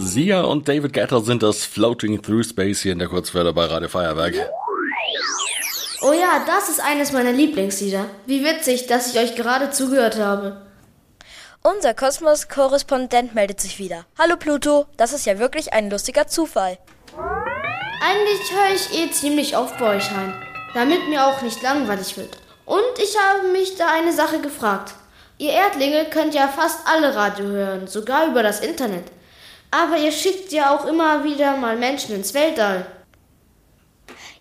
Sia und David Guetta sind das Floating Through Space hier in der Kurzwelle bei Radio Feuerwerk. Oh ja, das ist eines meiner Lieblingslieder. Wie witzig, dass ich euch gerade zugehört habe. Unser Kosmos-Korrespondent meldet sich wieder. Hallo Pluto, das ist ja wirklich ein lustiger Zufall. Eigentlich höre ich eh ziemlich oft bei euch rein, damit mir auch nicht langweilig wird. Und ich habe mich da eine Sache gefragt. Ihr Erdlinge könnt ja fast alle Radio hören, sogar über das Internet. Aber ihr schickt ja auch immer wieder mal Menschen ins Weltall.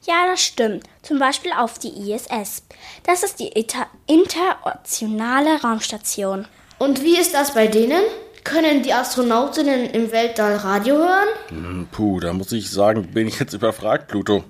Ja, das stimmt. Zum Beispiel auf die ISS. Das ist die Inter internationale Raumstation. Und wie ist das bei denen? Können die Astronautinnen im Weltall Radio hören? Hm, puh, da muss ich sagen, bin ich jetzt überfragt, Pluto.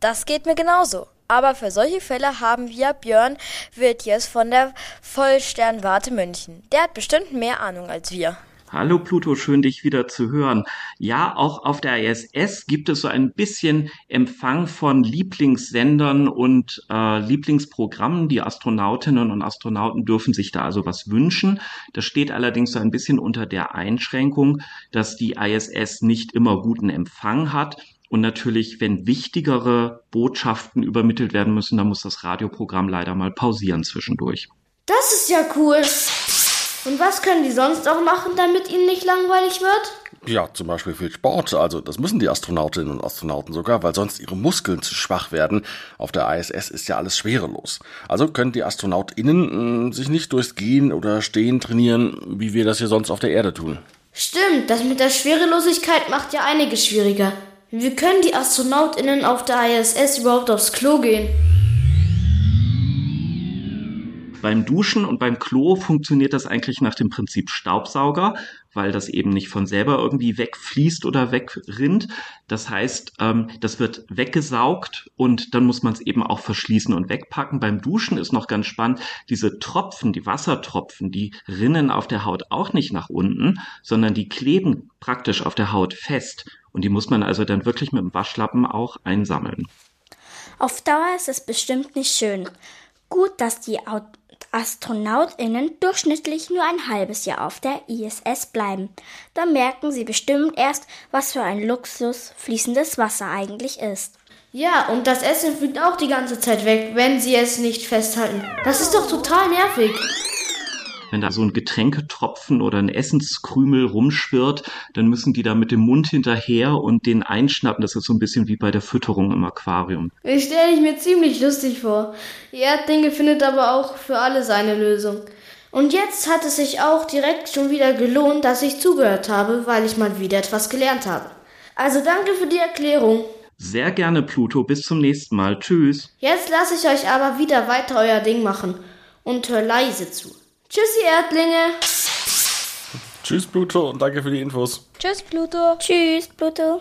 Das geht mir genauso. Aber für solche Fälle haben wir Björn Wirtjes von der Vollsternwarte München. Der hat bestimmt mehr Ahnung als wir. Hallo Pluto, schön dich wieder zu hören. Ja, auch auf der ISS gibt es so ein bisschen Empfang von Lieblingssendern und äh, Lieblingsprogrammen. Die Astronautinnen und Astronauten dürfen sich da also was wünschen. Das steht allerdings so ein bisschen unter der Einschränkung, dass die ISS nicht immer guten Empfang hat. Und natürlich, wenn wichtigere Botschaften übermittelt werden müssen, dann muss das Radioprogramm leider mal pausieren zwischendurch. Das ist ja cool. Und was können die sonst auch machen, damit ihnen nicht langweilig wird? Ja, zum Beispiel viel Sport. Also das müssen die Astronautinnen und Astronauten sogar, weil sonst ihre Muskeln zu schwach werden. Auf der ISS ist ja alles schwerelos. Also können die AstronautInnen mh, hm, sich nicht durchs Gehen oder Stehen trainieren, wie wir das hier sonst auf der Erde tun. Stimmt, das mit der Schwerelosigkeit macht ja einiges schwieriger. Wie können die AstronautInnen auf der ISS überhaupt aufs Klo gehen? Beim Duschen und beim Klo funktioniert das eigentlich nach dem Prinzip Staubsauger, weil das eben nicht von selber irgendwie wegfließt oder wegrinnt. Das heißt, ähm, das wird weggesaugt und dann muss man es eben auch verschließen und wegpacken. Beim Duschen ist noch ganz spannend, diese Tropfen, die Wassertropfen, die rinnen auf der Haut auch nicht nach unten, sondern die kleben praktisch auf der Haut fest. Und die muss man also dann wirklich mit dem Waschlappen auch einsammeln. Auf Dauer ist es bestimmt nicht schön. Gut, dass die AstronautInnen durchschnittlich nur ein halbes Jahr auf der ISS bleiben. Da merken sie bestimmt erst, was für ein Luxus fließendes Wasser eigentlich ist. Ja, und das Essen fliegt auch die ganze Zeit weg, wenn sie es nicht festhalten. Das ist doch total nervig wenn da so ein Getränketropfen oder ein Essenskrümel rumschwirrt, dann müssen die da mit dem Mund hinterher und den einschnappen. Das ist so ein bisschen wie bei der Fütterung im Aquarium. Ich stelle ich mir ziemlich lustig vor. Die Erddinge findet aber auch für alle seine Lösung. Und jetzt hat es sich auch direkt schon wieder gelohnt, dass ich zugehört habe, weil ich mal wieder etwas gelernt habe. Also danke für die Erklärung. Sehr gerne, Pluto. Bis zum nächsten Mal. Tschüss. Jetzt lasse ich euch aber wieder weiter euer Ding machen und hör leise zu. Tschüssi, Erdlinge. Tschüss, Pluto, und danke für die Infos. Tschüss, Pluto. Tschüss, Pluto.